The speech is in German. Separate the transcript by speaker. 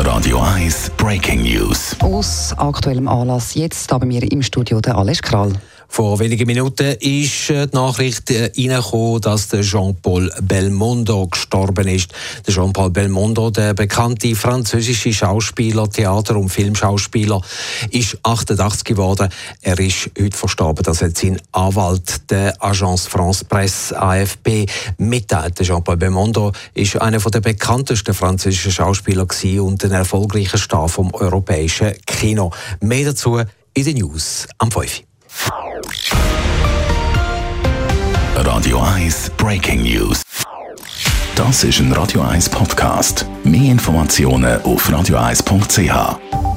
Speaker 1: Radio 1 Breaking News.
Speaker 2: Aus aktuellem Anlass jetzt da bei mir im Studio der Alles Kral.
Speaker 3: Vor wenigen Minuten ist äh, die Nachricht äh, reingekommen, dass der Jean-Paul Belmondo gestorben ist. Der Jean-Paul Belmondo, der bekannte französische Schauspieler, Theater- und Filmschauspieler, ist 88 geworden. Er ist heute verstorben. Das hat sein Anwalt der Agence France Presse AFP mitteilt. Jean-Paul Belmondo ist einer der bekanntesten französischen Schauspieler und ein erfolgreicher Star vom europäischen Kino. Mehr dazu in den News am 5.
Speaker 1: Radio 1 Breaking News. Das ist ein Radio 1 Podcast. Mehr Informationen auf radio1.ch.